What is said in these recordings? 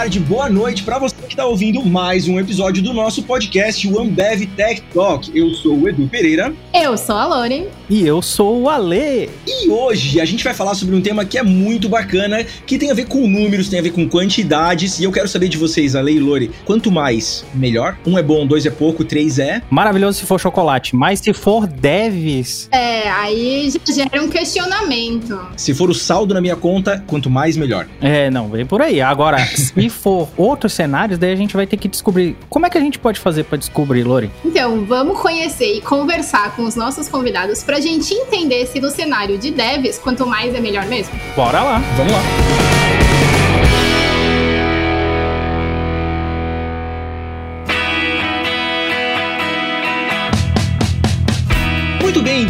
Tarde, boa noite para você que está ouvindo mais um episódio do nosso podcast, o Ambev Tech Talk. Eu sou o Edu Pereira. Eu sou a Lore. E eu sou o Ale. E hoje a gente vai falar sobre um tema que é muito bacana, que tem a ver com números, tem a ver com quantidades. E eu quero saber de vocês, Ale e Lore, quanto mais, melhor? Um é bom, dois é pouco, três é. Maravilhoso se for chocolate, mas se for devs. É, aí já gera um questionamento. Se for o saldo na minha conta, quanto mais, melhor. É, não, vem por aí. Agora, se for outros cenários, daí a gente vai ter que descobrir. Como é que a gente pode fazer para descobrir, Lore? Então, vamos conhecer e conversar com os nossos convidados pra gente entender se no cenário de devs, quanto mais é melhor mesmo. Bora lá. Vamos lá.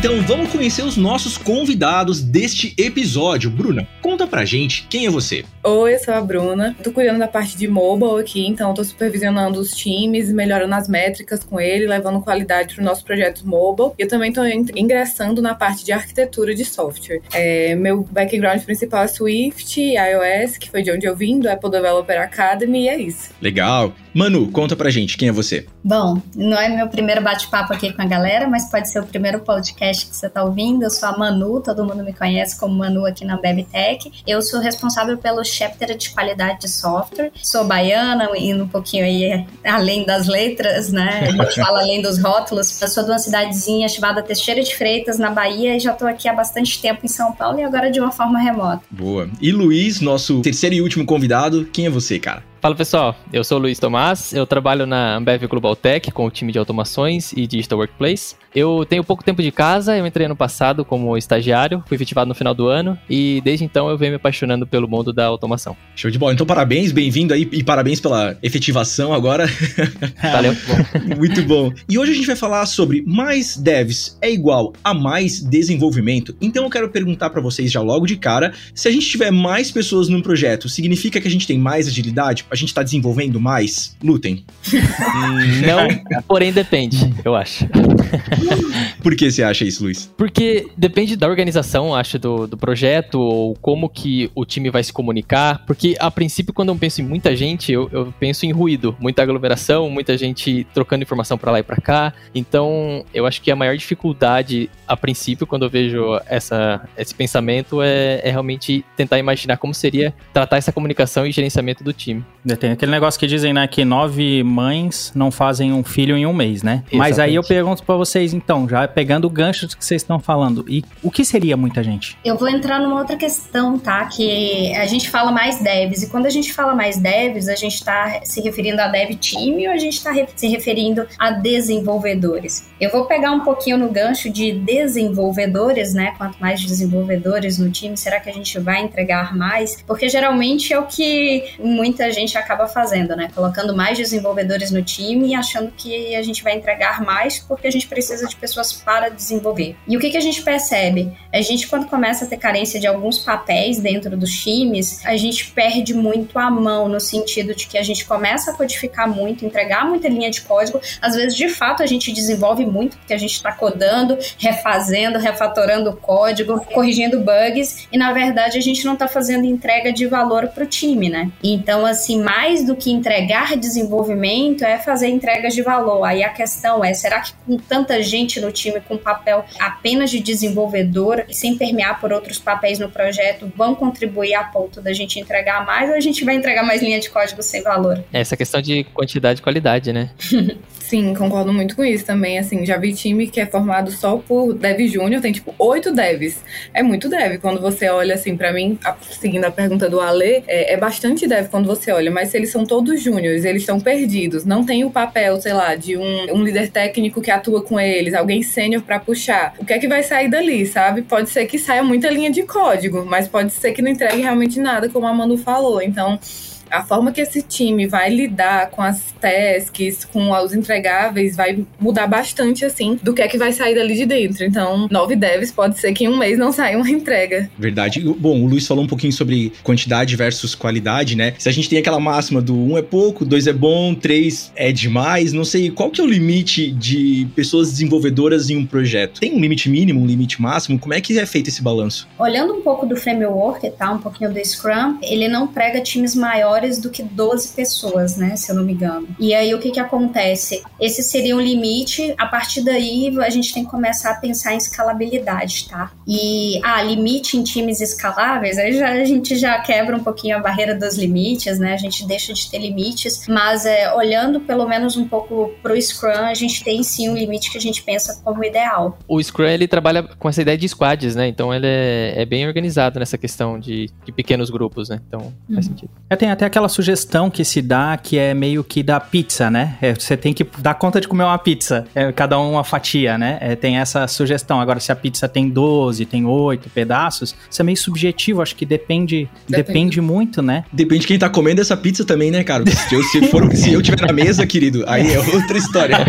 Então vamos conhecer os nossos convidados deste episódio. Bruna, conta pra gente quem é você. Oi, eu sou a Bruna. Tô cuidando da parte de mobile aqui, então tô supervisionando os times, melhorando as métricas com ele, levando qualidade para os nossos projetos mobile. E eu também tô ingressando na parte de arquitetura de software. É, meu background principal é Swift, iOS, que foi de onde eu vim, do Apple Developer Academy, e é isso. Legal. Manu, conta pra gente quem é você. Bom, não é meu primeiro bate-papo aqui com a galera, mas pode ser o primeiro podcast que você está ouvindo. Eu sou a Manu, todo mundo me conhece como Manu aqui na BebTech. Eu sou responsável pelo chapter de qualidade de software. Sou baiana, indo um pouquinho aí além das letras, né? A gente fala além dos rótulos. Eu sou de uma cidadezinha chamada Teixeira de Freitas, na Bahia, e já estou aqui há bastante tempo em São Paulo e agora de uma forma remota. Boa. E Luiz, nosso terceiro e último convidado, quem é você, cara? Fala pessoal, eu sou o Luiz Tomás, eu trabalho na Ambev Global Tech com o time de automações e Digital Workplace. Eu tenho pouco tempo de casa, eu entrei ano passado como estagiário, fui efetivado no final do ano e desde então eu venho me apaixonando pelo mundo da automação. Show de bola, então parabéns, bem-vindo aí e parabéns pela efetivação agora. Valeu. Muito bom. E hoje a gente vai falar sobre mais devs é igual a mais desenvolvimento. Então eu quero perguntar para vocês já logo de cara, se a gente tiver mais pessoas num projeto, significa que a gente tem mais agilidade? A gente tá desenvolvendo mais? Lutem. Não, porém depende, eu acho. Por que você acha isso, Luiz? Porque depende da organização, acho, do, do projeto, ou como que o time vai se comunicar. Porque, a princípio, quando eu penso em muita gente, eu, eu penso em ruído. Muita aglomeração, muita gente trocando informação para lá e para cá. Então, eu acho que a maior dificuldade, a princípio, quando eu vejo essa, esse pensamento, é, é realmente tentar imaginar como seria tratar essa comunicação e gerenciamento do time. Tem aquele negócio que dizem, né, que nove mães não fazem um filho em um mês, né? Exatamente. Mas aí eu pergunto para vocês, então, já pegando o gancho do que vocês estão falando, e o que seria muita gente? Eu vou entrar numa outra questão, tá? Que a gente fala mais devs, e quando a gente fala mais devs, a gente está se referindo a dev time ou a gente está se referindo a desenvolvedores? Eu vou pegar um pouquinho no gancho de desenvolvedores, né? Quanto mais desenvolvedores no time, será que a gente vai entregar mais? Porque geralmente é o que muita gente acaba fazendo, né? Colocando mais desenvolvedores no time e achando que a gente vai entregar mais porque a gente precisa de pessoas para desenvolver. E o que, que a gente percebe? A gente, quando começa a ter carência de alguns papéis dentro dos times, a gente perde muito a mão, no sentido de que a gente começa a codificar muito, entregar muita linha de código. Às vezes, de fato, a gente desenvolve muito, porque a gente está codando, refazendo, refatorando o código, corrigindo bugs, e na verdade a gente não está fazendo entrega de valor para o time, né? Então, assim, mais do que entregar desenvolvimento é fazer entregas de valor. Aí a questão é, será que com tanta gente no time com papel apenas de desenvolvedor e sem permear por outros papéis no projeto vão contribuir a ponto da gente entregar mais ou a gente vai entregar mais linha de código sem valor? Essa questão de quantidade e qualidade, né? Sim, concordo muito com isso também. Assim, já vi time que é formado só por dev júnior, tem tipo oito devs. É muito dev. Quando você olha assim, para mim, seguindo a pergunta do Ale, é, é, bastante dev quando você olha, mas se eles são todos júniores, eles estão perdidos, não tem o papel, sei lá, de um, um líder técnico que atua com eles, alguém sênior para puxar. O que é que vai sair dali, sabe? Pode ser que saia muita linha de código, mas pode ser que não entregue realmente nada, como a Manu falou. Então, a forma que esse time vai lidar com as tasks, com os entregáveis, vai mudar bastante, assim, do que é que vai sair dali de dentro. Então, nove devs pode ser que em um mês não saia uma entrega. Verdade. Bom, o Luiz falou um pouquinho sobre quantidade versus qualidade, né? Se a gente tem aquela máxima do um é pouco, dois é bom, três é demais, não sei, qual que é o limite de pessoas desenvolvedoras em um projeto? Tem um limite mínimo, um limite máximo? Como é que é feito esse balanço? Olhando um pouco do framework, tá? Um pouquinho do Scrum, ele não prega times maiores maiores do que 12 pessoas, né? Se eu não me engano. E aí o que que acontece? Esse seria um limite, a partir daí a gente tem que começar a pensar em escalabilidade, tá? E, ah, limite em times escaláveis, aí já, a gente já quebra um pouquinho a barreira dos limites, né? A gente deixa de ter limites, mas é, olhando pelo menos um pouco pro Scrum, a gente tem sim um limite que a gente pensa como ideal. O Scrum, ele trabalha com essa ideia de squads, né? Então ele é, é bem organizado nessa questão de, de pequenos grupos, né? Então uhum. faz sentido. É, tem até aquela sugestão que se dá que é meio que da pizza, né? É, você tem que dar conta de comer uma pizza, é, cada um uma fatia, né? É, tem essa sugestão. Agora, se a pizza tem 12, tem 8 pedaços, isso é meio subjetivo, acho que depende, depende, depende muito, né? Depende de quem tá comendo essa pizza também, né, cara? Se eu, se for, se eu tiver na mesa, querido, aí é outra história.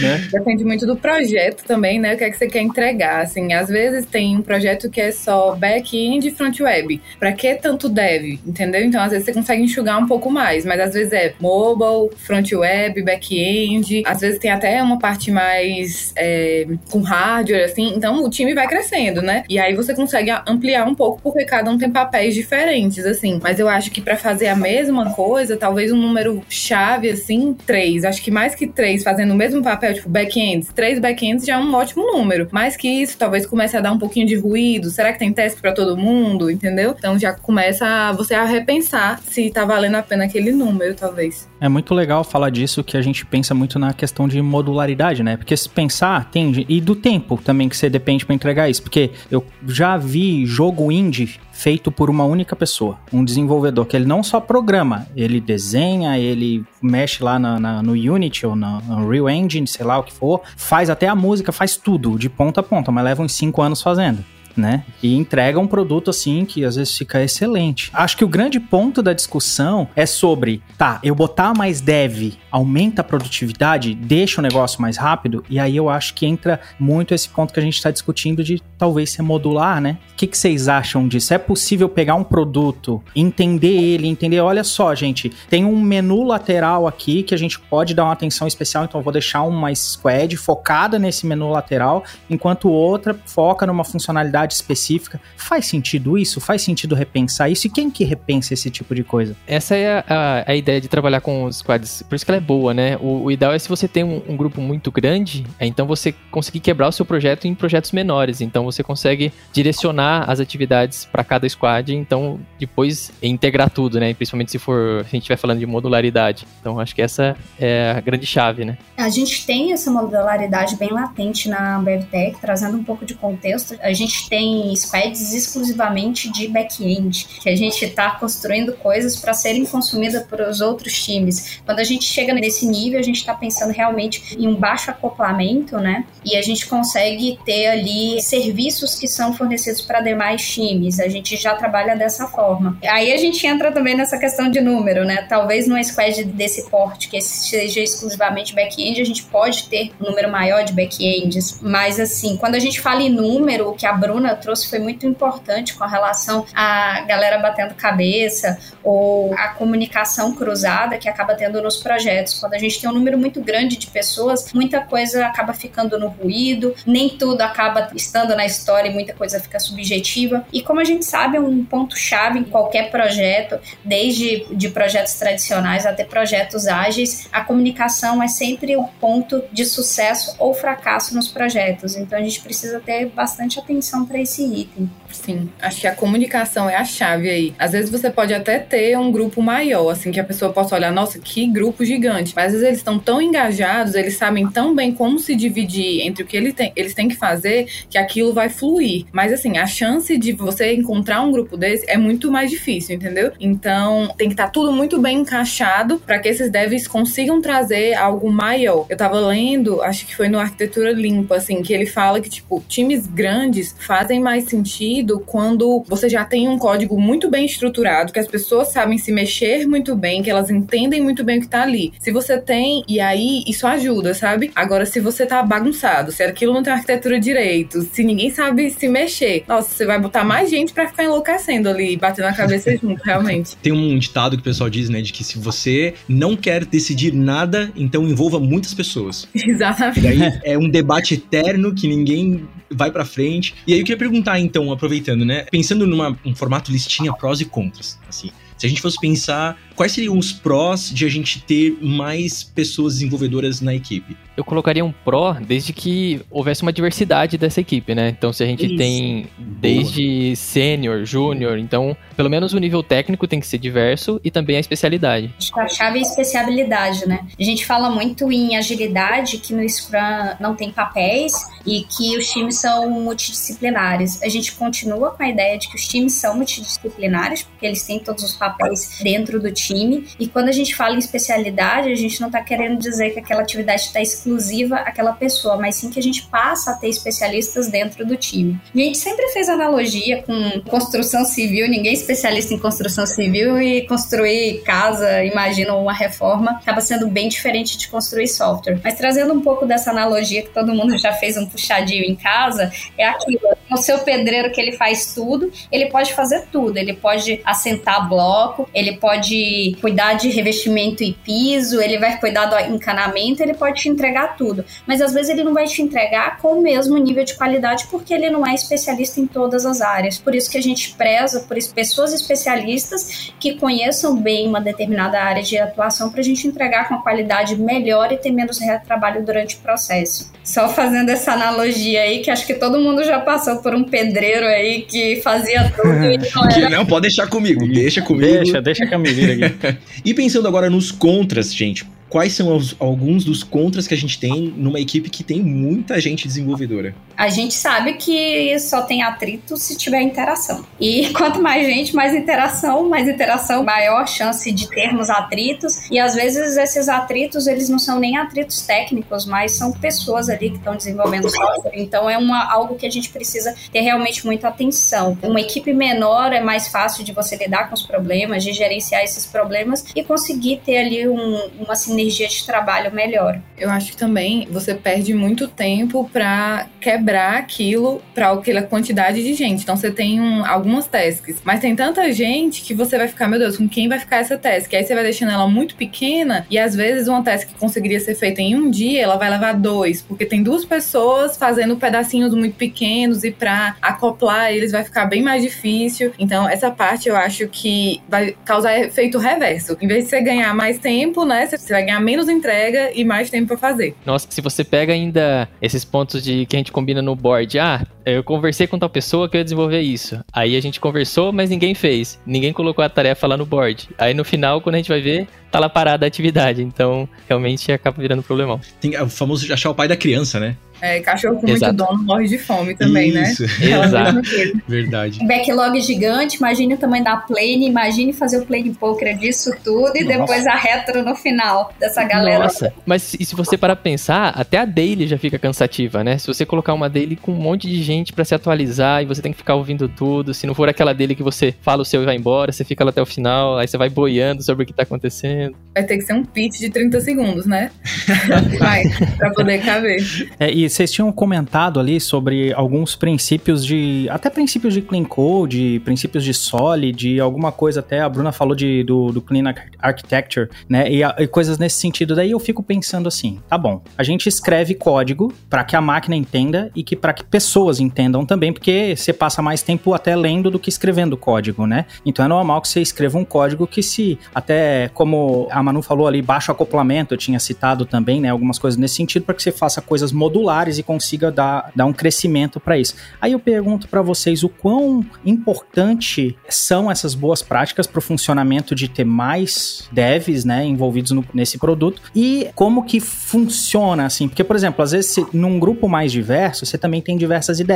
né? Depende muito do projeto também, né? O que é que você quer entregar. Assim, às vezes tem um projeto que é só back-end e front-web. Pra que tanto dev? Entendeu? Então, às vezes você consegue enxugar um pouco mais, mas às vezes é mobile, front-web, back-end. Às vezes tem até uma parte mais é, com hardware, assim. Então, o time vai crescendo, né? E aí você consegue ampliar um pouco, porque cada um tem papéis diferentes, assim. Mas eu acho que para fazer a mesma coisa, talvez um número chave, assim, três. Acho que mais que três fazendo o mesmo papel, tipo back-ends, três back-ends já é um ótimo número. Mais que isso, talvez comece a dar um pouquinho de ruído. Será que tem teste para todo mundo? Entendeu? Então já começa você a repensar se tá valendo a pena aquele número, talvez. É muito legal falar disso, que a gente pensa muito na questão de modularidade, né? Porque se pensar, tem. E do tempo também que você depende para entregar isso. Porque eu já vi jogo indie feito por uma única pessoa, um desenvolvedor, que ele não só programa, ele desenha, ele mexe lá na, na, no Unity ou no Unreal Engine, sei lá o que for, faz até a música, faz tudo, de ponta a ponta, mas leva uns 5 anos fazendo né? E entrega um produto assim que às vezes fica excelente. Acho que o grande ponto da discussão é sobre, tá, eu botar mais dev aumenta a produtividade, deixa o negócio mais rápido, e aí eu acho que entra muito esse ponto que a gente está discutindo de talvez ser modular, né? O que, que vocês acham disso? É possível pegar um produto, entender ele, entender, olha só, gente, tem um menu lateral aqui que a gente pode dar uma atenção especial, então eu vou deixar uma squad focada nesse menu lateral, enquanto outra foca numa funcionalidade específica. Faz sentido isso? Faz sentido repensar isso? E quem que repensa esse tipo de coisa? Essa é a, a, a ideia de trabalhar com os squads. Por isso que ela é boa, né? O, o ideal é se você tem um, um, grupo muito grande, é então você conseguir quebrar o seu projeto em projetos menores. Então você consegue direcionar as atividades para cada squad, então depois integrar tudo, né? Principalmente se for a gente estiver falando de modularidade. Então acho que essa é a grande chave, né? A gente tem essa modularidade bem latente na BevTech, trazendo um pouco de contexto. A gente tem squads exclusivamente de back-end, que a gente está construindo coisas para serem consumidas por os outros times. Quando a gente chega nesse nível, a gente está pensando realmente em um baixo acoplamento, né? E a gente consegue ter ali serviços que são fornecidos para demais times. A gente já trabalha dessa forma. Aí a gente entra também nessa questão de número, né? Talvez numa squad desse porte, que seja exclusivamente back-end, a gente pode ter um número maior de back-ends. Mas assim, quando a gente fala em número, o que a Bruna Bruna trouxe foi muito importante com relação à galera batendo cabeça ou a comunicação cruzada que acaba tendo nos projetos. Quando a gente tem um número muito grande de pessoas, muita coisa acaba ficando no ruído, nem tudo acaba estando na história e muita coisa fica subjetiva. E como a gente sabe, é um ponto-chave em qualquer projeto, desde de projetos tradicionais até projetos ágeis, a comunicação é sempre o ponto de sucesso ou fracasso nos projetos. Então a gente precisa ter bastante atenção para esse item. Sim, acho que a comunicação é a chave aí. Às vezes você pode até ter um grupo maior, assim, que a pessoa possa olhar, nossa, que grupo gigante. Mas às vezes eles estão tão engajados, eles sabem tão bem como se dividir entre o que ele tem, eles têm que fazer, que aquilo vai fluir. Mas assim, a chance de você encontrar um grupo desse é muito mais difícil, entendeu? Então tem que estar tá tudo muito bem encaixado para que esses devs consigam trazer algo maior. Eu tava lendo, acho que foi no Arquitetura Limpa, assim, que ele fala que, tipo, times grandes fazem mais sentido quando você já tem um código muito bem estruturado, que as pessoas sabem se mexer muito bem, que elas entendem muito bem o que tá ali. Se você tem, e aí isso ajuda, sabe? Agora, se você tá bagunçado, se aquilo não tem arquitetura direito, se ninguém sabe se mexer, nossa, você vai botar mais gente para ficar enlouquecendo ali, batendo a cabeça junto, realmente. Tem um ditado que o pessoal diz, né, de que se você não quer decidir nada, então envolva muitas pessoas. Exatamente. E daí é um debate eterno que ninguém vai pra frente. E aí eu queria perguntar, então, aproveitando, né? Pensando num um formato listinha prós e contras, assim. Se a gente fosse pensar quais seriam os prós de a gente ter mais pessoas desenvolvedoras na equipe? Eu colocaria um pró desde que houvesse uma diversidade dessa equipe, né? Então, se a gente Isso. tem desde sênior, júnior, então, pelo menos o nível técnico tem que ser diverso e também a especialidade. Acho que a chave é a especialidade, né? A gente fala muito em agilidade, que no Scrum não tem papéis e que os times são multidisciplinares. A gente continua com a ideia de que os times são multidisciplinares, porque eles têm todos os papéis dentro do time. E quando a gente fala em especialidade, a gente não está querendo dizer que aquela atividade está exclusiva àquela pessoa, mas sim que a gente passa a ter especialistas dentro do time. A gente sempre fez analogia com construção civil, ninguém é especialista em construção civil e construir casa, imagina uma reforma, acaba sendo bem diferente de construir software. Mas trazendo um pouco dessa analogia que todo mundo já fez um puxadinho em casa, é aquilo. O seu pedreiro que ele faz tudo, ele pode fazer tudo. Ele pode assentar bloco, ele pode cuidar de revestimento e piso, ele vai cuidar do encanamento, ele pode te entregar tudo. Mas às vezes ele não vai te entregar com o mesmo nível de qualidade porque ele não é especialista em todas as áreas. Por isso que a gente preza por pessoas especialistas que conheçam bem uma determinada área de atuação para a gente entregar com a qualidade melhor e ter menos retrabalho durante o processo. Só fazendo essa analogia aí, que acho que todo mundo já passou por um pedreiro aí que fazia tudo e não era... Não, pode deixar comigo, deixa comigo. Deixa, deixa que me vira aqui. e pensando agora nos contras, gente, quais são os, alguns dos contras que a gente tem numa equipe que tem muita gente desenvolvedora? A gente sabe que só tem atrito se tiver interação. E quanto mais gente, mais interação, mais interação, maior chance de termos atritos. E às vezes esses atritos, eles não são nem atritos técnicos, mas são pessoas ali que estão desenvolvendo software. Então é uma, algo que a gente precisa ter realmente muita atenção. Uma equipe menor é mais fácil de você lidar com os problemas, de gerenciar esses problemas e conseguir ter ali um, uma sinergia energia de trabalho melhor. Eu acho que também você perde muito tempo para quebrar aquilo para aquela quantidade de gente. Então você tem um, algumas tasks, mas tem tanta gente que você vai ficar, meu Deus, com quem vai ficar essa task? Aí você vai deixando ela muito pequena e às vezes uma task que conseguiria ser feita em um dia, ela vai levar dois, porque tem duas pessoas fazendo pedacinhos muito pequenos e para acoplar eles vai ficar bem mais difícil. Então essa parte eu acho que vai causar efeito reverso. Em vez de você ganhar mais tempo, né, você vai ganhar menos entrega e mais tempo para fazer. Nossa, se você pega ainda esses pontos de que a gente combina no board, ah, eu conversei com tal pessoa que eu ia desenvolver isso. Aí a gente conversou, mas ninguém fez. Ninguém colocou a tarefa lá no board. Aí no final, quando a gente vai ver, tá lá parada a atividade. Então, realmente acaba virando um problemão. Tem o famoso achar o pai da criança, né? É, cachorro com Exato. muito dono morre de fome também, né? Isso. né? Exato. Verdade. Backlog gigante, imagine o tamanho da plane, imagine fazer o plane poker disso tudo e Nossa. depois a retro no final dessa galera. Nossa, mas e se você parar pra pensar, até a daily já fica cansativa, né? Se você colocar uma daily com um monte de gente para se atualizar e você tem que ficar ouvindo tudo, se não for aquela daily que você fala o seu e vai embora, você fica lá até o final, aí você vai boiando sobre o que tá acontecendo. Vai ter que ser um pitch de 30 segundos, né? vai, pra poder caber. É, e vocês tinham comentado ali sobre alguns princípios de. Até princípios de clean code, princípios de solid, alguma coisa até. A Bruna falou de, do, do clean architecture, né? E, e coisas nesse sentido. Daí eu fico pensando assim: tá bom, a gente escreve código para que a máquina entenda e que para que pessoas entendam também, porque você passa mais tempo até lendo do que escrevendo código, né? Então é normal que você escreva um código que se até como a Manu falou ali, baixo acoplamento, eu tinha citado também, né? Algumas coisas nesse sentido, para que você faça coisas modulares e consiga dar, dar um crescimento para isso. Aí eu pergunto para vocês o quão importante são essas boas práticas para o funcionamento de ter mais devs, né, envolvidos no, nesse produto e como que funciona assim, porque por exemplo, às vezes se, num grupo mais diverso, você também tem diversas ideias.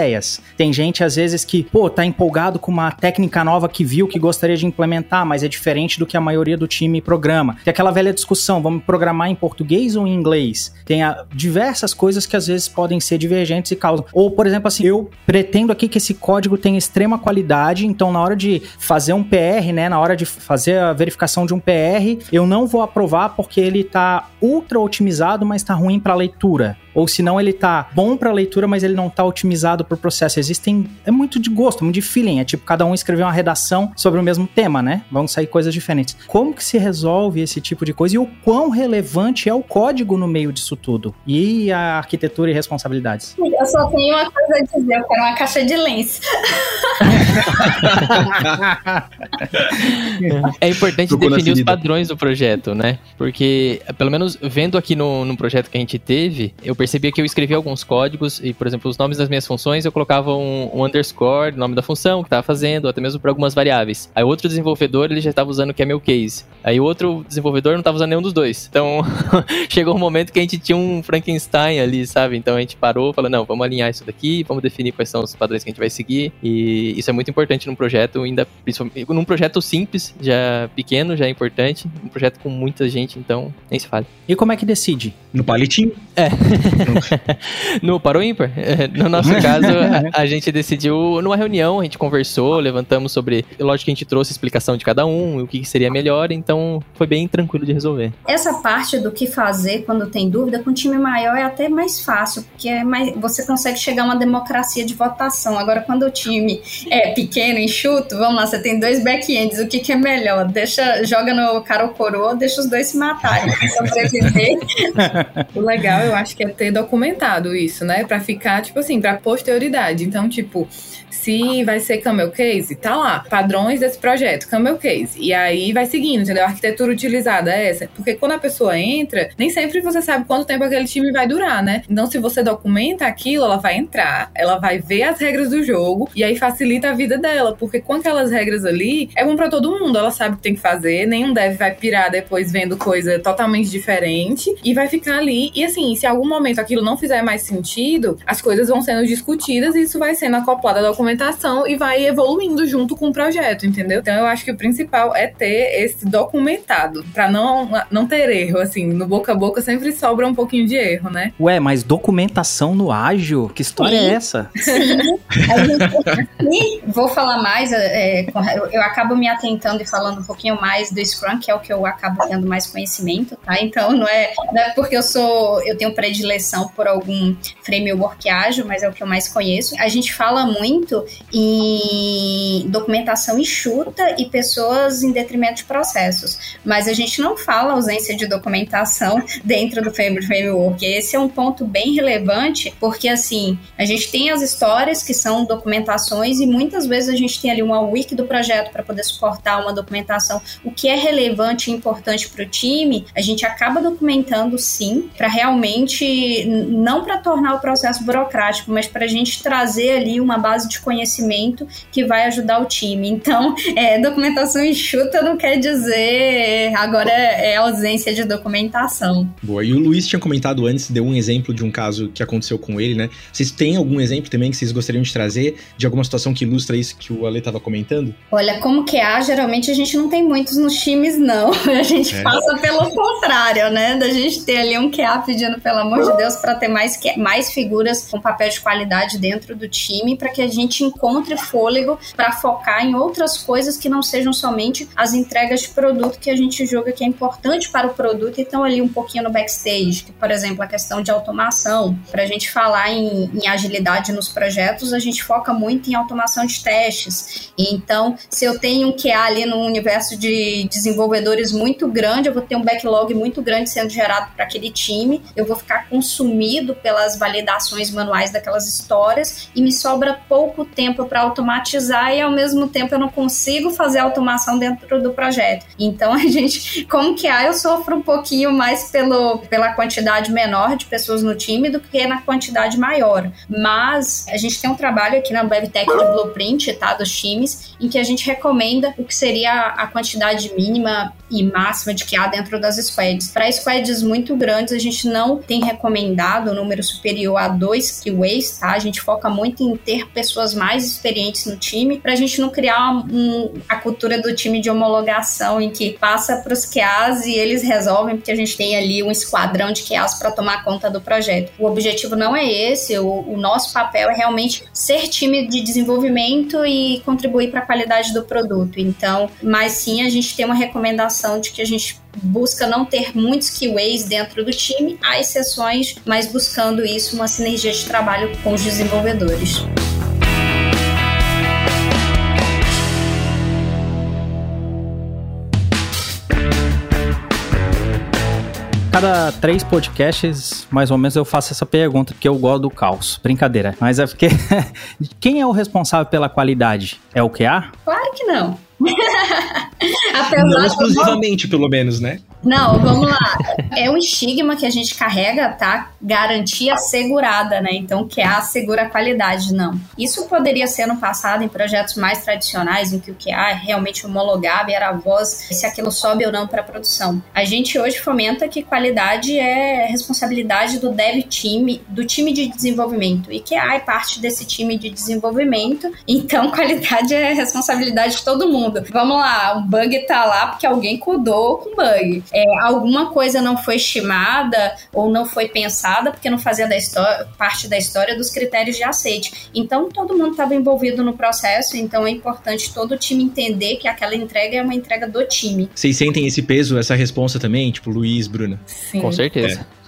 Tem gente às vezes que, pô, tá empolgado com uma técnica nova que viu que gostaria de implementar, mas é diferente do que a maioria do time programa. Tem aquela velha discussão, vamos programar em português ou em inglês? Tem a, diversas coisas que às vezes podem ser divergentes e causam. Ou, por exemplo, assim, eu pretendo aqui que esse código tenha extrema qualidade, então na hora de fazer um PR, né, na hora de fazer a verificação de um PR, eu não vou aprovar porque ele está ultra otimizado, mas está ruim para leitura. Ou se não ele tá bom para leitura, mas ele não tá otimizado pro processo. Existem é muito de gosto, muito de feeling, é tipo cada um escrever uma redação sobre o mesmo tema, né? Vão sair coisas diferentes. Como que se resolve esse tipo de coisa e o quão relevante é o código no meio disso tudo? E a arquitetura e responsabilidades? Eu só tenho uma coisa a dizer, eu quero uma caixa de lens. é importante definir os padrões do projeto, né? Porque, pelo menos vendo aqui no, no projeto que a gente teve, eu percebia que eu escrevia alguns códigos e, por exemplo, os nomes das minhas funções eu colocava um, um underscore, nome da função que estava fazendo, até mesmo para algumas variáveis. Aí outro desenvolvedor ele já estava usando o camel case. Aí outro desenvolvedor não estava usando nenhum dos dois. Então chegou um momento que a gente tinha um Frankenstein ali, sabe? Então a gente parou, falou não, vamos alinhar isso daqui, vamos definir quais são os padrões que a gente vai seguir. E isso é muito importante num projeto, ainda principalmente num projeto simples, já pequeno, já é importante. Um projeto com muita gente, então nem se fale. E como é que decide? No palitinho? É. no para o ímpar. No nosso caso, a, a, gente decidiu numa reunião, a gente conversou, levantamos sobre. Lógico que a gente trouxe explicação de cada um, o que seria melhor, então foi bem tranquilo de resolver. Essa parte do que fazer quando tem dúvida, com um time maior é até mais fácil, porque é mais, você consegue chegar a uma democracia de votação. Agora, quando o time é pequeno, enxuto, vamos lá, você tem dois back-ends, o que, que é melhor? Deixa, joga no cara ou coroa, deixa os dois se matarem, sobreviver. o legal, eu acho que é ter documentado isso, né? Pra ficar, tipo assim, pra posterioridade. Então, tipo, se vai ser camel case, tá lá, padrões desse projeto, camel case. E aí vai seguindo, entendeu? A arquitetura utilizada é essa. Porque quando a pessoa entra, nem sempre você sabe quanto tempo aquele time vai durar, né? Então, se você documenta aquilo, ela vai entrar, ela vai ver as regras do jogo e aí facilita a vida dela. Porque com aquelas regras ali, é bom para todo mundo. Ela sabe o que tem que fazer, nenhum dev vai pirar depois vendo coisa totalmente diferente e vai ficar ali. E assim, se em algum momento aquilo não fizer mais sentido, as coisas vão sendo discutidas e isso vai sendo acoplado à documentação e vai evoluindo junto com o projeto, entendeu? Então eu acho que o principal é ter esse documentado, para não, não ter erro, assim, no boca a boca sempre sobra um pouquinho de erro, né? Ué, mas documentação no ágil? Que história Sim. é essa? Sim. e vou falar mais, é, é eu, eu acabo me atentando e falando um pouquinho mais do Scrum, que é o que eu acabo tendo mais conhecimento, tá? Então não é, não é porque eu sou, eu tenho predileção por algum framework ágil, mas é o que eu mais conheço. A gente fala muito em documentação enxuta e pessoas em detrimento de processos, mas a gente não fala ausência de documentação dentro do framework. Esse é um ponto bem relevante, porque assim, a gente tem as histórias que são documentações e muitas vezes a gente tem ali uma wiki do projeto para poder suportar uma documentação. O que é relevante e importante para o time, a gente acaba documentando sim, para realmente não para tornar o processo burocrático, mas para a gente trazer ali uma base de conhecimento que vai ajudar o time. Então, é, documentação enxuta não quer dizer agora é, é ausência de documentação. Boa. E o Luiz tinha comentado antes, deu um exemplo de um caso que aconteceu com ele, né? Vocês têm algum exemplo também que vocês gostariam de trazer de alguma situação que ilustra isso que o Ale estava comentando? Olha, como que há, geralmente a gente não tem muitos nos times, não. A gente é. passa pelo contrário, né? Da gente ter ali um QA pedindo, pelo amor de Deus, para ter mais, mais figuras com papel de qualidade dentro do time, para que a gente encontre fôlego para focar em outras coisas que não sejam somente as entregas de produto que a gente julga que é importante para o produto e estão ali um pouquinho no backstage, que, por exemplo, a questão de automação. Para a gente falar em, em agilidade nos projetos, a gente foca muito em automação de testes. Então, se eu tenho um QA ali no universo de desenvolvedores muito grande, eu vou ter um backlog muito grande sendo gerado para aquele time, eu vou ficar consumido pelas validações manuais daquelas histórias e me sobra pouco tempo para automatizar e ao mesmo tempo eu não consigo fazer automação dentro do projeto. Então, a gente, como QA, eu sofro um pouquinho mais pelo, pela quantidade menor de pessoas no time do que na quantidade maior. Mas a gente tem um trabalho aqui na WebTech de Blueprint, tá, dos times, em que a gente recomenda o que seria a quantidade mínima e máxima de QA dentro das squads. Para squads muito grandes, a gente não tem recomendado o número superior a dois QAs, tá? A gente foca muito em ter pessoas mais experientes no time, para a gente não criar um, a cultura do time de homologação em que passa para os QAs e eles resolvem, porque a gente tem ali um esquadrão de QAs para tomar conta do projeto. O objetivo não é esse, o, o nosso papel é realmente ser time de desenvolvimento e contribuir para a qualidade do produto. Então, mas sim, a gente tem uma recomendação de que a gente busca não ter muitos QAs dentro do time, há exceções, mas buscando isso uma sinergia de trabalho com os desenvolvedores. Cada três podcasts, mais ou menos, eu faço essa pergunta, porque eu gosto do caos. Brincadeira. Mas é porque. Quem é o responsável pela qualidade? É o QA? Claro que não. não exclusivamente, pelo menos, né? Não, vamos lá. É um estigma que a gente carrega, tá? Garantia assegurada, né? Então, que assegura a qualidade, não. Isso poderia ser no passado em projetos mais tradicionais, em que o QA realmente homologava e era a voz se aquilo sobe ou não para produção. A gente hoje fomenta que qualidade é responsabilidade do dev time, do time de desenvolvimento. E QA é parte desse time de desenvolvimento, então qualidade é responsabilidade de todo mundo. Vamos lá, o bug tá lá porque alguém codou com bug é, alguma coisa não foi estimada ou não foi pensada porque não fazia da história, parte da história dos critérios de aceite. Então, todo mundo estava envolvido no processo, então é importante todo o time entender que aquela entrega é uma entrega do time. Vocês sentem esse peso, essa responsa também? Tipo, Luiz, Bruna? Sim. Com certeza. É.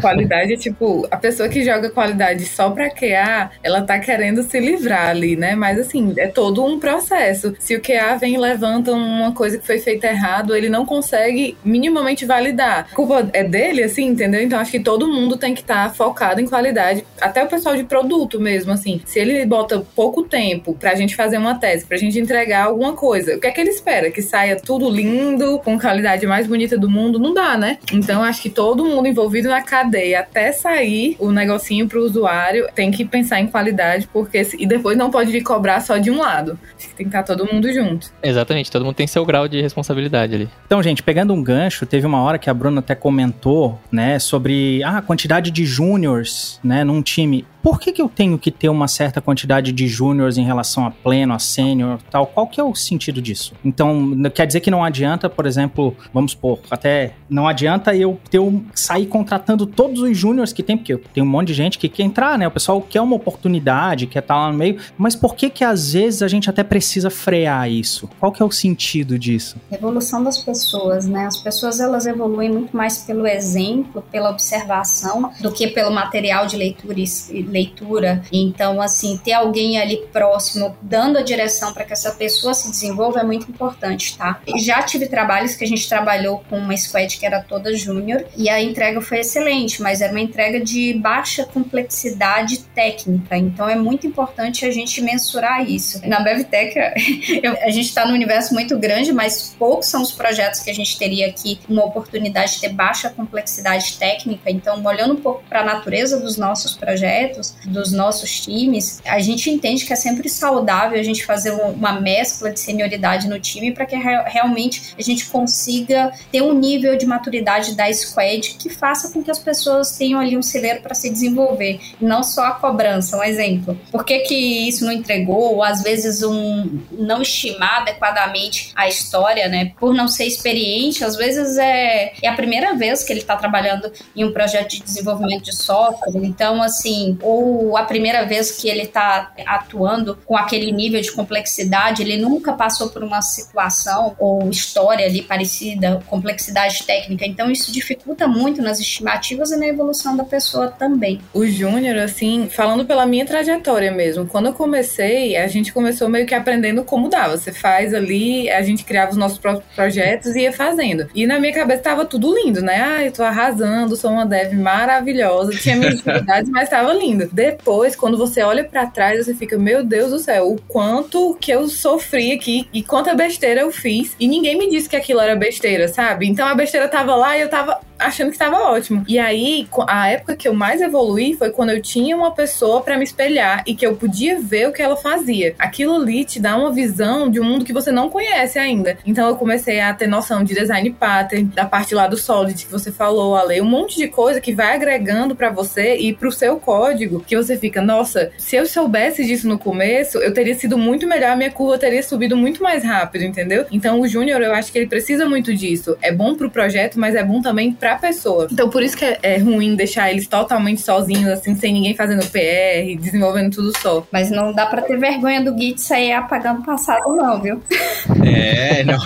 Qualidade é tipo, a pessoa que joga qualidade só pra QA, ela tá querendo se livrar ali, né? Mas assim, é todo um processo. Se o QA vem e levanta uma coisa que foi feita errado, ele não consegue minimamente validar. A culpa é dele, assim, entendeu? Então acho que todo mundo tem que estar tá focado em qualidade. Até o pessoal de produto mesmo, assim. Se ele bota pouco tempo pra gente fazer uma tese, pra gente entregar alguma coisa, o que é que ele espera? Que saia tudo lindo, com qualidade mais bonita do mundo? Não dá, né? Então acho que todo mundo envolvido envolvido na cadeia até sair o negocinho para o usuário, tem que pensar em qualidade, porque e depois não pode vir cobrar só de um lado. Tem que estar todo mundo junto. Exatamente, todo mundo tem seu grau de responsabilidade ali. Então, gente, pegando um gancho, teve uma hora que a Bruna até comentou, né, sobre ah, a quantidade de júniors, né, num time por que, que eu tenho que ter uma certa quantidade de júniores em relação a pleno, a sênior, tal? Qual que é o sentido disso? Então, quer dizer que não adianta, por exemplo, vamos supor, até não adianta eu ter um, sair contratando todos os júniores que tem, porque tem um monte de gente que quer entrar, né? O pessoal quer uma oportunidade, quer estar tá lá no meio, mas por que que às vezes a gente até precisa frear isso? Qual que é o sentido disso? Evolução das pessoas, né? As pessoas elas evoluem muito mais pelo exemplo, pela observação, do que pelo material de leitura e leitura. Então, assim, ter alguém ali próximo dando a direção para que essa pessoa se desenvolva é muito importante, tá? Já tive trabalhos que a gente trabalhou com uma squad que era toda júnior e a entrega foi excelente, mas era uma entrega de baixa complexidade técnica. Então, é muito importante a gente mensurar isso. Na BevTech, a gente está num universo muito grande, mas poucos são os projetos que a gente teria aqui uma oportunidade de ter baixa complexidade técnica. Então, olhando um pouco para a natureza dos nossos projetos, dos nossos times, a gente entende que é sempre saudável a gente fazer uma mescla de senioridade no time para que realmente a gente consiga ter um nível de maturidade da squad que faça com que as pessoas tenham ali um celeiro para se desenvolver, não só a cobrança, um exemplo. Por que, que isso não entregou, ou às vezes um não estimar adequadamente a história, né? Por não ser experiente, às vezes é, é a primeira vez que ele está trabalhando em um projeto de desenvolvimento de software, então assim, ou a primeira vez que ele está atuando com aquele nível de complexidade, ele nunca passou por uma situação ou história ali parecida, complexidade técnica. Então isso dificulta muito nas estimativas e na evolução da pessoa também. O Júnior, assim, falando pela minha trajetória mesmo, quando eu comecei, a gente começou meio que aprendendo como dá. Você faz ali, a gente criava os nossos próprios projetos e ia fazendo. E na minha cabeça tava tudo lindo, né? Ah, eu tô arrasando, sou uma dev maravilhosa, tinha minhas dificuldades, mas tava lindo. Depois, quando você olha para trás, você fica, meu Deus do céu, o quanto que eu sofri aqui e quanta besteira eu fiz. E ninguém me disse que aquilo era besteira, sabe? Então a besteira tava lá e eu tava achando que estava ótimo. E aí, a época que eu mais evoluí foi quando eu tinha uma pessoa para me espelhar e que eu podia ver o que ela fazia. Aquilo ali te dá uma visão de um mundo que você não conhece ainda. Então eu comecei a ter noção de design pattern, da parte lá do Solid que você falou, Ale, um monte de coisa que vai agregando para você e pro seu código, que você fica, nossa, se eu soubesse disso no começo, eu teria sido muito melhor, minha curva teria subido muito mais rápido, entendeu? Então o Júnior, eu acho que ele precisa muito disso. É bom pro projeto, mas é bom também pra a pessoa. Então, por isso que é, é ruim deixar eles totalmente sozinhos, assim, sem ninguém fazendo PR, desenvolvendo tudo só. Mas não dá pra ter vergonha do Git sair apagando o passado, não, viu? É, não.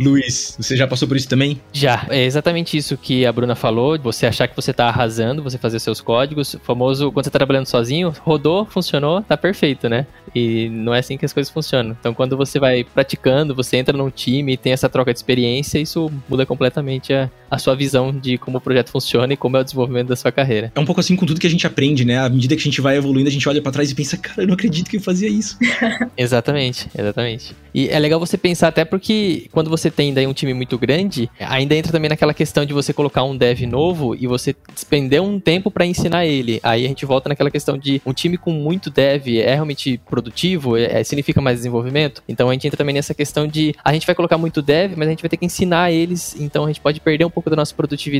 Luiz, você já passou por isso também? Já. É exatamente isso que a Bruna falou. Você achar que você tá arrasando, você fazer seus códigos. O famoso, quando você tá trabalhando sozinho, rodou, funcionou, tá perfeito, né? E não é assim que as coisas funcionam. Então, quando você vai praticando, você entra num time e tem essa troca de experiência, isso muda completamente a, a sua visão de como o projeto funciona e como é o desenvolvimento da sua carreira. É um pouco assim com tudo que a gente aprende, né? À medida que a gente vai evoluindo, a gente olha para trás e pensa, cara, eu não acredito que eu fazia isso. exatamente, exatamente. E é legal você pensar até porque quando você tem daí um time muito grande, ainda entra também naquela questão de você colocar um dev novo e você despender um tempo para ensinar ele. Aí a gente volta naquela questão de um time com muito dev é realmente produtivo, é, é, significa mais desenvolvimento. Então a gente entra também nessa questão de a gente vai colocar muito dev, mas a gente vai ter que ensinar eles, então a gente pode perder um pouco da nossa produtividade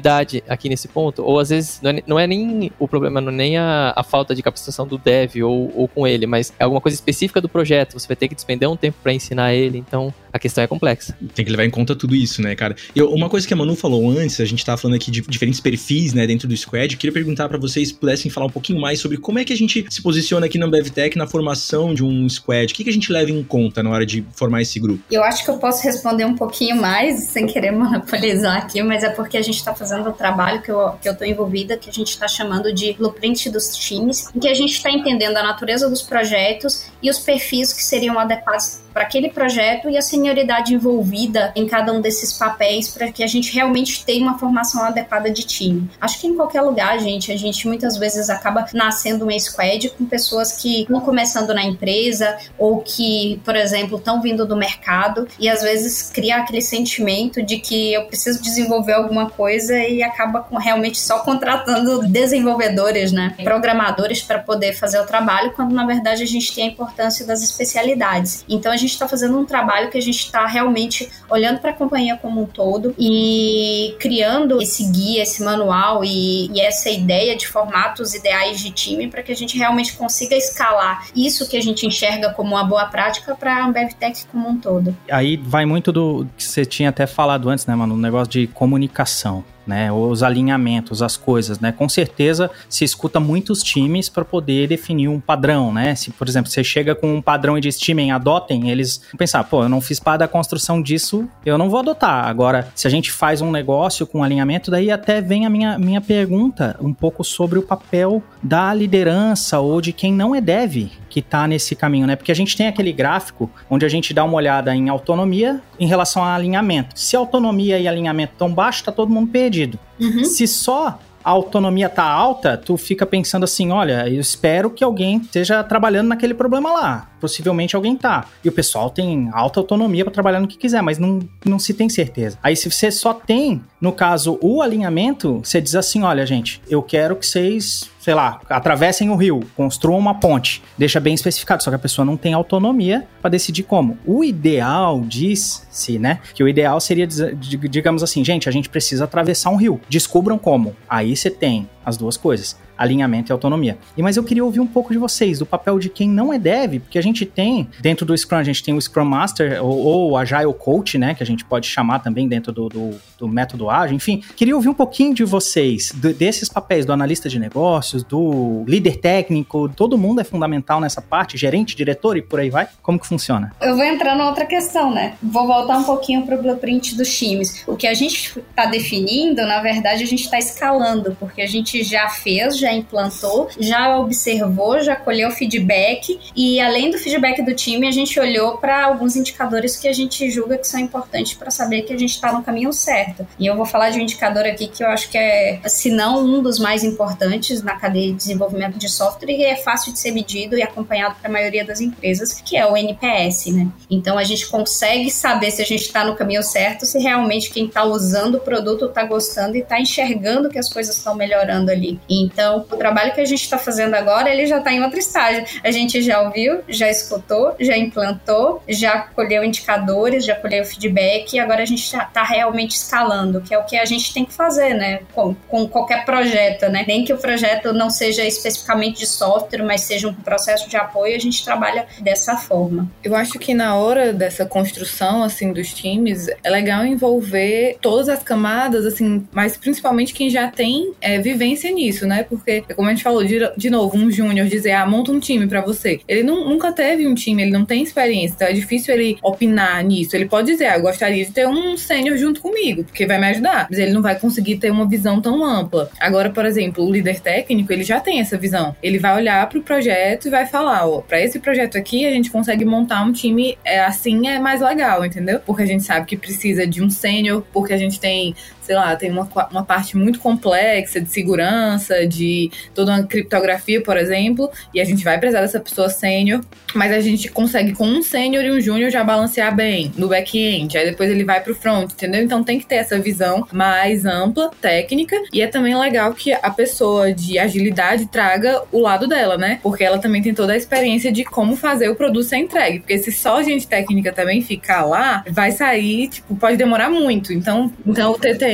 aqui nesse ponto. Ou às vezes não é, não é nem o problema, não é nem a, a falta de capacitação do dev ou, ou com ele, mas é alguma coisa específica do projeto. Você vai ter que despender um tempo para ensinar ele, então a questão é complexa. Tem que levar em conta tudo isso, né, cara? E uma coisa que a Manu falou antes, a gente tava falando aqui de diferentes perfis, né, dentro do Squad, eu queria perguntar para vocês pudessem falar um pouquinho mais sobre como é que a gente se posiciona aqui na BevTech na formação de um Squad. O que, que a gente leva em conta na hora de formar esse grupo? Eu acho que eu posso responder um pouquinho mais, sem querer monopolizar aqui, mas é porque a gente está fazendo um trabalho que eu, que eu tô envolvida, que a gente está chamando de blueprint dos times, em que a gente está entendendo a natureza dos projetos e os perfis que seriam adequados para aquele projeto e a senioridade envolvida em cada um desses papéis para que a gente realmente tenha uma formação adequada de time. Acho que em qualquer lugar, gente, a gente muitas vezes acaba nascendo um squad com pessoas que estão começando na empresa ou que, por exemplo, estão vindo do mercado e às vezes cria aquele sentimento de que eu preciso desenvolver alguma coisa e acaba com realmente só contratando desenvolvedores, né, programadores para poder fazer o trabalho, quando na verdade a gente tem a importância das especialidades. Então a gente está fazendo um trabalho que a gente está realmente olhando para a companhia como um todo e criando esse guia, esse manual e, e essa ideia de formatos ideais de time para que a gente realmente consiga escalar isso que a gente enxerga como uma boa prática para a AmbevTech como um todo. Aí vai muito do que você tinha até falado antes, né, mano? O negócio de comunicação né? Os alinhamentos, as coisas, né? Com certeza se escuta muitos times para poder definir um padrão, né? Se, por exemplo, você chega com um padrão e diz timem, adotem, eles vão pensar, pô, eu não fiz parte da construção disso, eu não vou adotar. Agora, se a gente faz um negócio com alinhamento, daí até vem a minha, minha pergunta um pouco sobre o papel da liderança ou de quem não é dev que está nesse caminho, né? Porque a gente tem aquele gráfico onde a gente dá uma olhada em autonomia em relação a alinhamento. Se autonomia e alinhamento estão baixos, tá todo mundo perdido. Uhum. Se só a autonomia tá alta, tu fica pensando assim, olha, eu espero que alguém esteja trabalhando naquele problema lá possivelmente alguém tá. E o pessoal tem alta autonomia para trabalhar no que quiser, mas não, não se tem certeza. Aí se você só tem, no caso, o alinhamento, você diz assim, olha, gente, eu quero que vocês sei lá, atravessem o rio, construam uma ponte, deixa bem especificado, só que a pessoa não tem autonomia para decidir como. O ideal diz-se, né, que o ideal seria, digamos assim, gente, a gente precisa atravessar um rio, descubram como. Aí você tem as duas coisas alinhamento e autonomia. E mas eu queria ouvir um pouco de vocês, do papel de quem não é dev, porque a gente tem, dentro do Scrum, a gente tem o Scrum Master ou, ou Agile Coach, né, que a gente pode chamar também dentro do, do, do método ágil, enfim. Queria ouvir um pouquinho de vocês, do, desses papéis do analista de negócios, do líder técnico, todo mundo é fundamental nessa parte, gerente, diretor e por aí vai. Como que funciona? Eu vou entrar na outra questão, né? Vou voltar um pouquinho para o blueprint dos times. O que a gente está definindo, na verdade, a gente está escalando, porque a gente já fez, já implantou, já observou, já colheu feedback e além do feedback do time, a gente olhou para alguns indicadores que a gente julga que são importantes para saber que a gente está no caminho certo. E eu vou falar de um indicador aqui que eu acho que é, se não um dos mais importantes na cadeia de desenvolvimento de software e é fácil de ser medido e acompanhado para a maioria das empresas, que é o NPS, né? Então a gente consegue saber se a gente está no caminho certo, se realmente quem está usando o produto está gostando e está enxergando que as coisas estão melhorando ali. Então Então, o trabalho que a gente está fazendo agora, ele já está em outro estágio. A gente já ouviu, já escutou, já implantou, já colheu indicadores, já colheu feedback e agora a gente está realmente escalando, que é o que a gente tem que fazer, né? Com, com qualquer projeto, né? Nem que o projeto não seja especificamente de software, mas seja um processo de apoio, a gente trabalha dessa forma. Eu acho que na hora dessa construção, assim, dos times, é legal envolver todas as camadas, assim, mas principalmente quem já tem é, vivência nisso, né? Porque, como a gente falou, de, de novo, um júnior dizer, ah, monta um time para você. Ele não, nunca teve um time, ele não tem experiência, então é difícil ele opinar nisso. Ele pode dizer, ah, eu gostaria de ter um sênior junto comigo, porque vai me ajudar, mas ele não vai conseguir ter uma visão tão ampla. Agora, por exemplo, o líder técnico, ele já tem essa visão. Ele vai olhar para o projeto e vai falar, ó, para esse projeto aqui a gente consegue montar um time é, assim é mais legal, entendeu? Porque a gente sabe que precisa de um sênior, porque a gente tem sei lá, tem uma, uma parte muito complexa de segurança, de toda uma criptografia, por exemplo, e a gente vai precisar dessa pessoa sênior, mas a gente consegue com um sênior e um júnior já balancear bem no back-end, aí depois ele vai pro front, entendeu? Então tem que ter essa visão mais ampla, técnica, e é também legal que a pessoa de agilidade traga o lado dela, né? Porque ela também tem toda a experiência de como fazer o produto ser entregue, porque se só gente técnica também ficar lá, vai sair, tipo, pode demorar muito. Então, então o TTM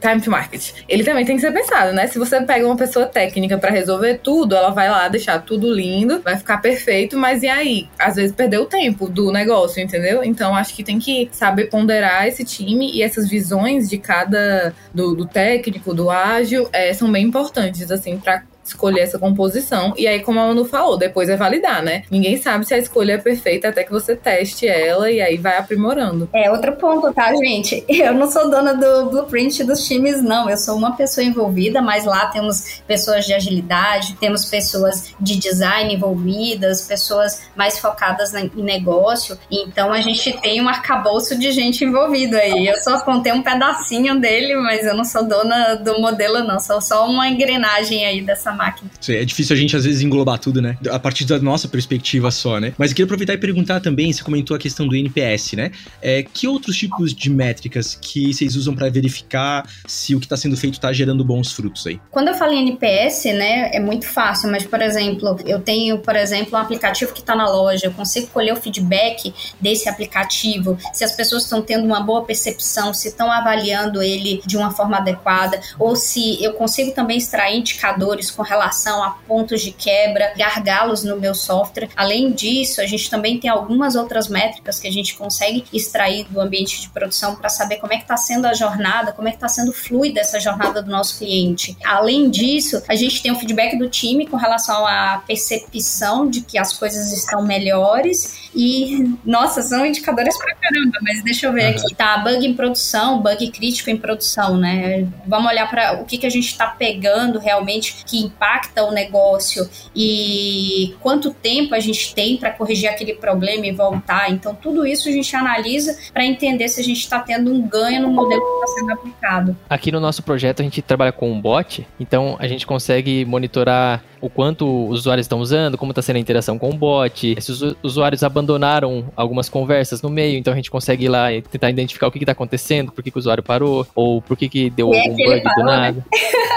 Time to Market, ele também tem que ser pensado, né? Se você pega uma pessoa técnica para resolver tudo, ela vai lá deixar tudo lindo, vai ficar perfeito, mas e aí? Às vezes perdeu o tempo do negócio, entendeu? Então acho que tem que saber ponderar esse time e essas visões de cada do, do técnico, do ágil, é, são bem importantes, assim, para escolher essa composição. E aí, como a Manu falou, depois é validar, né? Ninguém sabe se a escolha é perfeita até que você teste ela e aí vai aprimorando. É outro ponto, tá, gente? Eu não sou dona do blueprint dos times, não. Eu sou uma pessoa envolvida, mas lá temos pessoas de agilidade, temos pessoas de design envolvidas, pessoas mais focadas em negócio. Então a gente tem um arcabouço de gente envolvida aí. Eu só contei um pedacinho dele, mas eu não sou dona do modelo, não. Sou só uma engrenagem aí dessa máquina. É difícil a gente, às vezes, englobar tudo, né? A partir da nossa perspectiva só, né? Mas eu queria aproveitar e perguntar também, você comentou a questão do NPS, né? É, que outros tipos de métricas que vocês usam para verificar se o que está sendo feito está gerando bons frutos aí? Quando eu falo em NPS, né, é muito fácil, mas, por exemplo, eu tenho, por exemplo, um aplicativo que está na loja, eu consigo colher o feedback desse aplicativo, se as pessoas estão tendo uma boa percepção, se estão avaliando ele de uma forma adequada, ou se eu consigo também extrair indicadores com relação a pontos de quebra, gargalos no meu software. Além disso, a gente também tem algumas outras métricas que a gente consegue extrair do ambiente de produção para saber como é que está sendo a jornada, como é que está sendo fluida essa jornada do nosso cliente. Além disso, a gente tem o feedback do time com relação à percepção de que as coisas estão melhores e, nossa, são indicadores pra caramba, mas deixa eu ver uhum. aqui. Tá, bug em produção, bug crítico em produção, né? Vamos olhar para o que, que a gente está pegando realmente que impacta o negócio e quanto tempo a gente tem para corrigir aquele problema e voltar. Então, tudo isso a gente analisa para entender se a gente está tendo um ganho no modelo que está sendo aplicado. Aqui no nosso projeto, a gente trabalha com um bot, então a gente consegue monitorar o quanto os usuários estão usando, como está sendo a interação com o bot, se os usuários abandonaram algumas conversas no meio, então a gente consegue ir lá e tentar identificar o que está acontecendo, por que, que, o usuário parou, ou por que, que deu se é algum é bug parou, do nada. Né?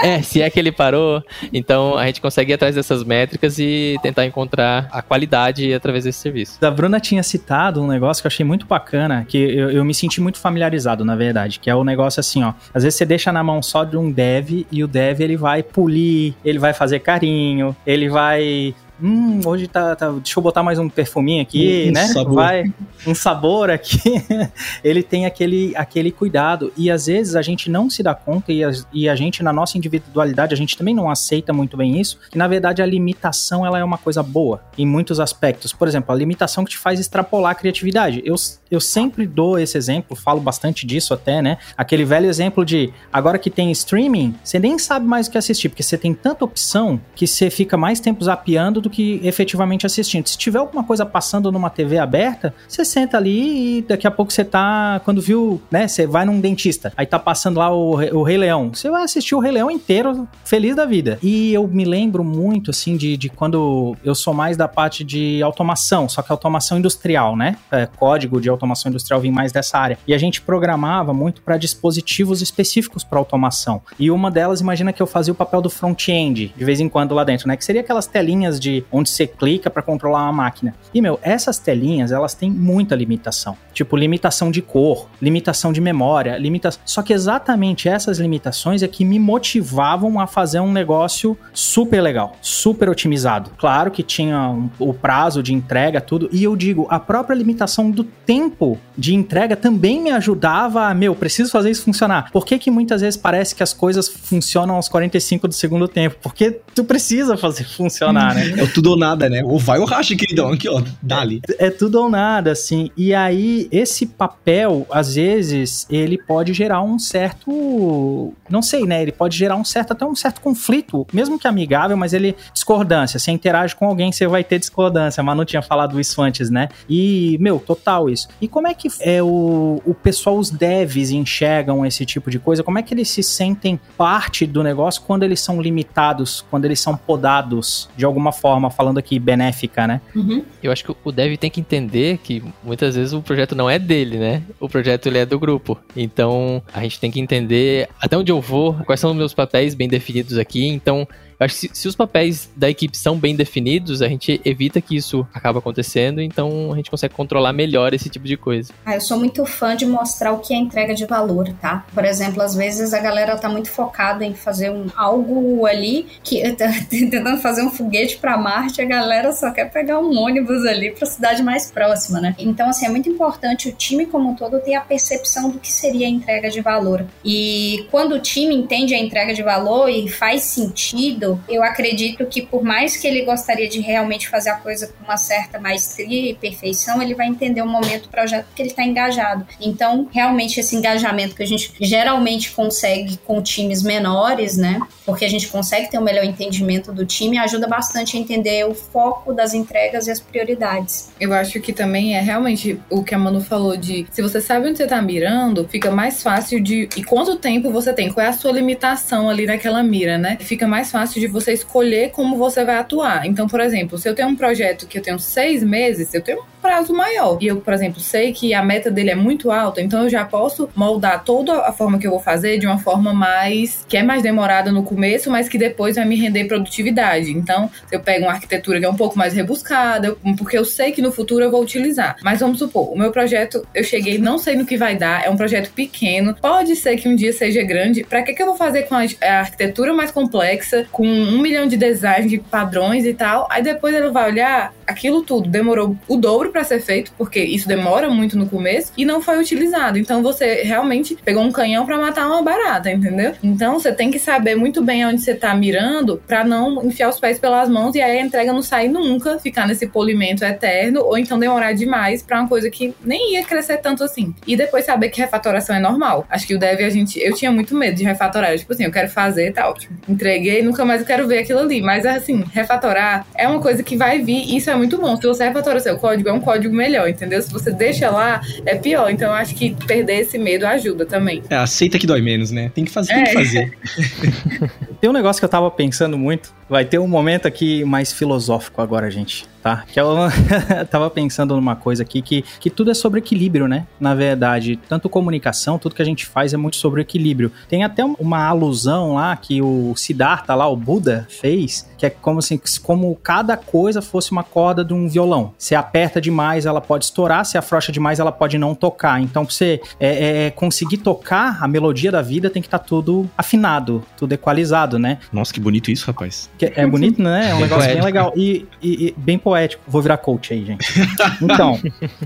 É, se é que ele parou. Então a gente consegue ir atrás dessas métricas e tentar encontrar a qualidade através desse serviço. A Bruna tinha citado um negócio que eu achei muito bacana, que eu, eu me senti muito familiarizado, na verdade, que é o negócio assim, ó. Às vezes você deixa na mão só de um dev e o dev ele vai polir, ele vai fazer carinho, ele vai hum, hoje tá, tá, deixa eu botar mais um perfuminho aqui, um, né? Sabor. Vai, um sabor aqui. ele tem aquele, aquele cuidado. E às vezes a gente não se dá conta e a, e a gente, na nossa individualidade, a gente também não aceita muito bem isso, que na verdade a limitação ela é uma coisa boa em muitos aspectos. Por exemplo, a limitação que te faz extrapolar a criatividade. Eu, eu sempre dou esse exemplo, falo bastante disso até, né? Aquele velho exemplo de agora que tem streaming, você nem sabe mais o que assistir, porque você tem tanta opção que você fica mais tempo zapeando do do que efetivamente assistindo. Se tiver alguma coisa passando numa TV aberta, você senta ali e daqui a pouco você tá, quando viu, né, você vai num dentista, aí tá passando lá o, o Rei Leão, você vai assistir o Rei Leão inteiro, feliz da vida. E eu me lembro muito, assim, de, de quando eu sou mais da parte de automação, só que automação industrial, né? É, código de automação industrial vem mais dessa área. E a gente programava muito para dispositivos específicos para automação. E uma delas, imagina que eu fazia o papel do front-end de vez em quando lá dentro, né? Que seria aquelas telinhas de onde você clica para controlar uma máquina. E meu, essas telinhas, elas têm muita limitação. Tipo, limitação de cor, limitação de memória, limitação. Só que exatamente essas limitações é que me motivavam a fazer um negócio super legal, super otimizado. Claro que tinha um, o prazo de entrega, tudo. E eu digo, a própria limitação do tempo de entrega também me ajudava a, meu, preciso fazer isso funcionar. Por que, que muitas vezes parece que as coisas funcionam aos 45 do segundo tempo? Porque tu precisa fazer funcionar, né? É tudo ou nada, né? Ou vai ou racha, queridão. Aqui, ó, dali. É tudo ou nada, assim. E aí, esse papel, às vezes, ele pode gerar um certo. Não sei, né? Ele pode gerar um certo, até um certo conflito, mesmo que amigável, mas ele. Discordância. Você interage com alguém, você vai ter discordância. A Manu tinha falado isso antes, né? E, meu, total isso. E como é que é o, o pessoal, os devs, enxergam esse tipo de coisa? Como é que eles se sentem parte do negócio quando eles são limitados, quando eles são podados de alguma forma, falando aqui benéfica, né? Uhum. Eu acho que o dev tem que entender que muitas vezes o projeto não é dele, né? O projeto ele é do grupo. Então a gente tem que entender até onde eu vou, quais são os meus papéis bem definidos aqui. Então eu acho que se, se, os papéis da equipe são bem definidos, a gente evita que isso acabe acontecendo, então a gente consegue controlar melhor esse tipo de coisa. Ah, eu sou muito fã de mostrar o que é entrega de valor, tá? Por exemplo, às vezes a galera tá muito focada em fazer um, algo ali, que tá tentando fazer um foguete para Marte, a galera só quer pegar um ônibus ali para a cidade mais próxima, né? Então, assim, é muito importante o time como um todo ter a percepção do que seria a entrega de valor. E quando o time entende a entrega de valor e faz sentido, eu acredito que por mais que ele gostaria de realmente fazer a coisa com uma certa maestria e perfeição, ele vai entender o momento do projeto que ele está engajado. Então, realmente esse engajamento que a gente geralmente consegue com times menores, né? Porque a gente consegue ter um melhor entendimento do time, ajuda bastante a entender o foco das entregas e as prioridades. Eu acho que também é realmente o que a Manu falou de se você sabe onde você está mirando, fica mais fácil de e quanto tempo você tem, qual é a sua limitação ali naquela mira, né? Fica mais fácil de você escolher como você vai atuar. Então, por exemplo, se eu tenho um projeto que eu tenho seis meses, eu tenho um prazo maior. E eu, por exemplo, sei que a meta dele é muito alta, então eu já posso moldar toda a forma que eu vou fazer de uma forma mais. que é mais demorada no começo, mas que depois vai me render produtividade. Então, eu pego uma arquitetura que é um pouco mais rebuscada, porque eu sei que no futuro eu vou utilizar. Mas vamos supor, o meu projeto, eu cheguei, não sei no que vai dar, é um projeto pequeno, pode ser que um dia seja grande. Para que, que eu vou fazer com a arquitetura mais complexa, com um milhão de designs, de padrões e tal. Aí depois ele vai olhar aquilo tudo. Demorou o dobro para ser feito, porque isso demora muito no começo, e não foi utilizado. Então você realmente pegou um canhão para matar uma barata, entendeu? Então você tem que saber muito bem onde você tá mirando para não enfiar os pés pelas mãos e aí a entrega não sair nunca, ficar nesse polimento eterno, ou então demorar demais para uma coisa que nem ia crescer tanto assim. E depois saber que refatoração é normal. Acho que o dev a gente. Eu tinha muito medo de refatorar. tipo assim, eu quero fazer, tá ótimo. Entreguei, nunca mais eu quero ver aquilo ali. Mas assim, refatorar é uma coisa que vai vir e isso é muito bom. Se você refatora seu código, é um código melhor, entendeu? Se você deixa lá, é pior. Então eu acho que perder esse medo ajuda também. É, aceita que dói menos, né? Tem que fazer, tem que é. fazer. Tem um negócio que eu tava pensando muito. Vai ter um momento aqui mais filosófico agora, gente tá? Que eu tava pensando numa coisa aqui que, que tudo é sobre equilíbrio, né? Na verdade, tanto comunicação, tudo que a gente faz é muito sobre equilíbrio. Tem até uma alusão lá que o Siddhartha lá, o Buda, fez, que é como assim, como cada coisa fosse uma corda de um violão. Se aperta demais, ela pode estourar, se afrouxa demais, ela pode não tocar. Então, pra você é, é, é conseguir tocar a melodia da vida, tem que estar tá tudo afinado, tudo equalizado, né? Nossa, que bonito isso, rapaz. Que é bonito, né? É um negócio bem legal. E, e, e bem poético. Vou virar coach aí, gente. Então,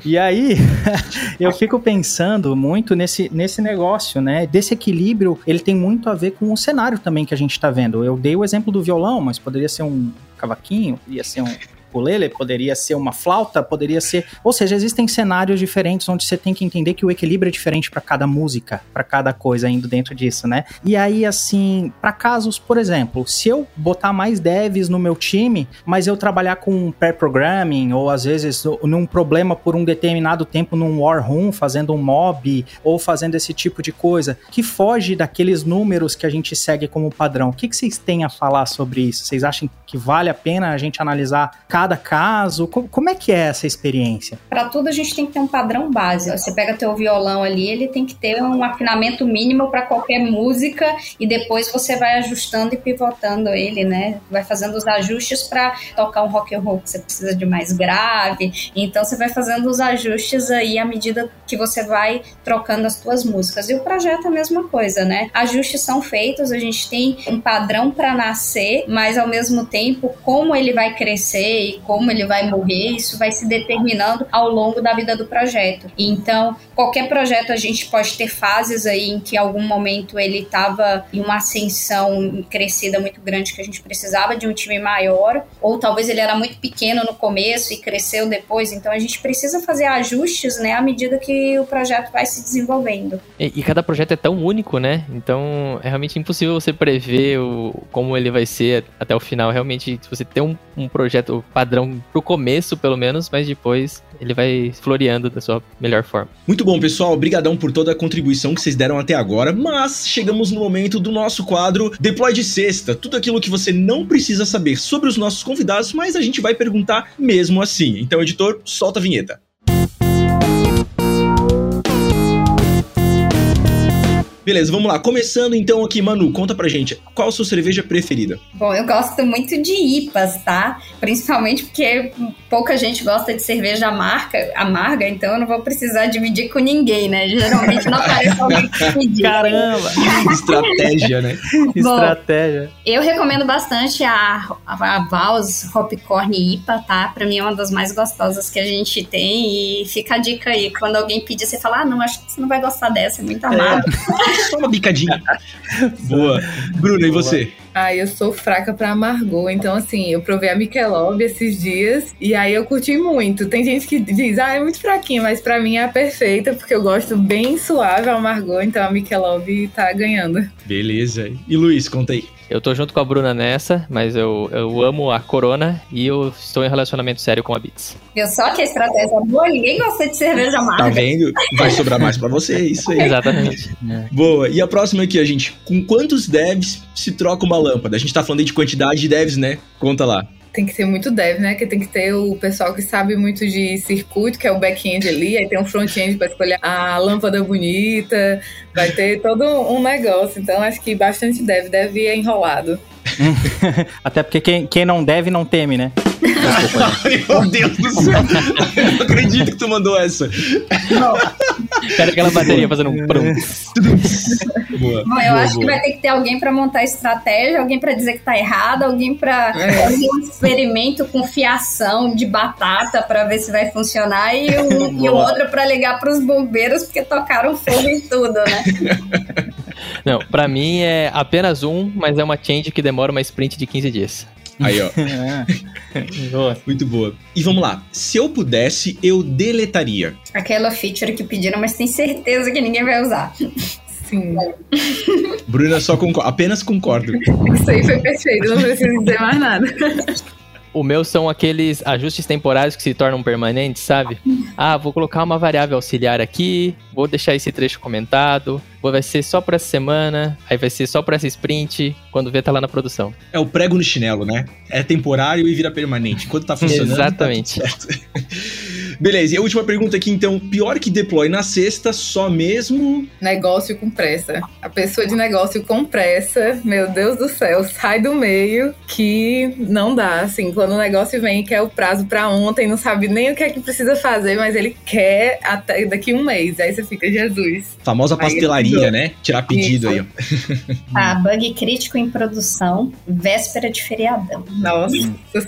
e aí eu fico pensando muito nesse, nesse negócio, né? Desse equilíbrio, ele tem muito a ver com o cenário também que a gente tá vendo. Eu dei o exemplo do violão, mas poderia ser um cavaquinho, ia ser um ukulele, poderia ser uma flauta, poderia ser. Ou seja, existem cenários diferentes onde você tem que entender que o equilíbrio é diferente para cada música, para cada coisa indo dentro disso, né? E aí, assim, para casos, por exemplo, se eu botar mais devs no meu time, mas eu trabalhar com pair programming, ou às vezes num problema por um determinado tempo num war room, fazendo um mob, ou fazendo esse tipo de coisa, que foge daqueles números que a gente segue como padrão. O que, que vocês têm a falar sobre isso? Vocês acham que vale a pena a gente analisar cada caso? Como é que é essa experiência? Para tudo a gente tem que ter um padrão base. Você pega teu violão ali, ele tem que ter um afinamento mínimo para qualquer música e depois você vai ajustando e pivotando ele, né? Vai fazendo os ajustes para tocar um rock and roll que você precisa de mais grave. Então você vai fazendo os ajustes aí à medida que você vai trocando as suas músicas. E o projeto é a mesma coisa, né? Ajustes são feitos, a gente tem um padrão para nascer, mas ao mesmo tempo, como ele vai crescer e como ele vai morrer, isso vai se determinando ao longo da vida do projeto. Então, qualquer projeto a gente pode ter fases aí em que algum momento ele estava em uma ascensão crescida muito grande que a gente precisava de um time maior, ou talvez ele era muito pequeno no começo e cresceu depois. Então a gente precisa fazer ajustes, né, à medida que o projeto vai se desenvolvendo. E, e cada projeto é tão único, né? Então é realmente impossível você prever o, como ele vai ser até o final. Realmente, se você tem um, um projeto padrão pro começo, pelo menos, mas depois ele vai floreando da sua melhor forma. Muito bom, pessoal. Obrigadão por toda a contribuição que vocês deram até agora, mas chegamos no momento do nosso quadro Deploy de Sexta. Tudo aquilo que você não precisa saber sobre os nossos convidados, mas a gente vai perguntar mesmo assim. Então, editor, solta a vinheta. Beleza, vamos lá. Começando então aqui, Manu, conta pra gente, qual a sua cerveja preferida? Bom, eu gosto muito de IPAs, tá? Principalmente porque pouca gente gosta de cerveja amarga, amarga então eu não vou precisar dividir com ninguém, né? Geralmente não aparece alguém pedir. Caramba! Estratégia, né? Bom, Estratégia. Eu recomendo bastante a, a, a Vals Hopcorn IPA, tá? Pra mim é uma das mais gostosas que a gente tem e fica a dica aí. Quando alguém pedir, você fala, ah, não, acho que você não vai gostar dessa, é muito amarga. É. Só uma bicadinha. Boa. Bruna, e você? Ah, eu sou fraca pra amargor, então assim, eu provei a Michelob esses dias e aí eu curti muito. Tem gente que diz, ah, é muito fraquinha, mas pra mim é a perfeita, porque eu gosto bem suave a amargor, então a Michelob tá ganhando. Beleza. E Luiz, conta aí. Eu tô junto com a Bruna nessa, mas eu, eu amo a Corona e eu estou em relacionamento sério com a Beats. Viu só que a estratégia boa? Ninguém gosta de cerveja amarga. Tá vendo? Vai sobrar mais pra você, isso aí. Exatamente. Boa. E a próxima aqui, a gente. Com quantos devs se troca uma lâmpada? A gente tá falando aí de quantidade de devs, né? Conta lá tem que ser muito dev, né? Que tem que ter o pessoal que sabe muito de circuito, que é o back-end ali, aí tem um front-end para escolher a lâmpada bonita, vai ter todo um negócio. Então acho que bastante dev, deve ir enrolado. Até porque quem, quem não deve não teme, né? Meu Deus do céu! Eu não acredito que tu mandou essa. Cadê aquela bateria fazendo um prum? Boa. Bom, eu boa, acho boa. que vai ter que ter alguém para montar estratégia, alguém para dizer que tá errado, alguém para é. fazer um experimento com fiação de batata para ver se vai funcionar e, um, e o outro para ligar para os bombeiros porque tocaram fogo em tudo, né? Não, para mim é apenas um, mas é uma change que demora uma sprint de 15 dias. Aí, ó. É. Muito boa. E vamos lá. Se eu pudesse, eu deletaria. Aquela feature que pediram, mas tem certeza que ninguém vai usar. Sim. Bruna só concorda, apenas concordo. Isso aí foi perfeito, não preciso dizer mais nada. O meu são aqueles ajustes temporários que se tornam permanentes, sabe? Ah, vou colocar uma variável auxiliar aqui, vou deixar esse trecho comentado, vai ser só para essa semana, aí vai ser só para essa sprint, quando vê tá lá na produção. É o prego no chinelo, né? É temporário e vira permanente. Enquanto tá funcionando. Exatamente. Tá Beleza, e a última pergunta aqui, então. Pior que deploy na sexta, só mesmo. Negócio com pressa. A pessoa de negócio com pressa, meu Deus do céu, sai do meio que não dá. Assim, quando o negócio vem, quer o prazo para ontem, não sabe nem o que é que precisa fazer, mas ele quer até daqui um mês. Aí você fica, Jesus. Famosa pastelaria, né? Tirar pedido Isso. aí, ó. Ah, bug crítico em produção, véspera de feriadão. Nossa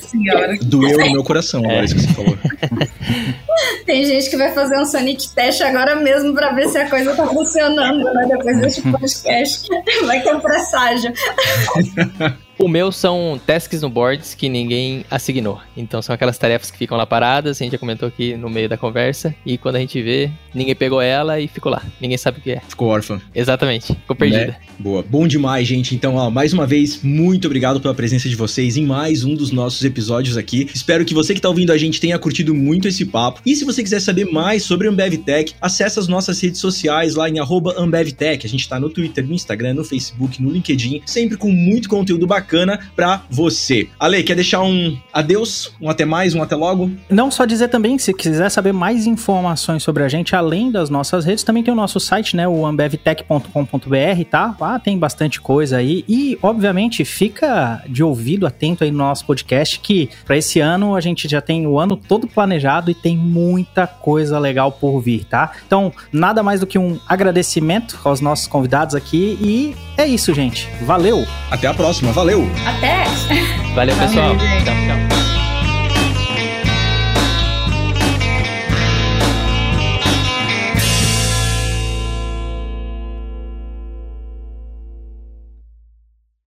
senhora. Doeu no meu coração agora isso que você falou. Tem gente que vai fazer um sanity test agora mesmo para ver se a coisa tá funcionando, né? Depois desse podcast. Vai ter um presságio. O meu são tasks no boards que ninguém assignou. Então são aquelas tarefas que ficam lá paradas, a gente já comentou aqui no meio da conversa, e quando a gente vê, ninguém pegou ela e ficou lá. Ninguém sabe o que é. Ficou órfã. Exatamente, ficou perdida. Né? Boa, bom demais, gente. Então, ó, mais uma vez, muito obrigado pela presença de vocês em mais um dos nossos episódios aqui. Espero que você que tá ouvindo a gente tenha curtido muito esse papo. E se você quiser saber mais sobre AmbevTech, acesse as nossas redes sociais lá em AmbevTech. A gente tá no Twitter, no Instagram, no Facebook, no LinkedIn, sempre com muito conteúdo bacana pra você. Ale, quer deixar um adeus, um até mais, um até logo? Não só dizer também, se quiser saber mais informações sobre a gente, além das nossas redes, também tem o nosso site, né, o ambevtech.com.br, tá? Lá tem bastante coisa aí e, obviamente, fica de ouvido atento aí no nosso podcast que para esse ano a gente já tem o ano todo planejado e tem muita coisa legal por vir, tá? Então, nada mais do que um agradecimento aos nossos convidados aqui e é isso, gente. Valeu! Até a próxima, valeu! Até! Valeu, pessoal. Valeu,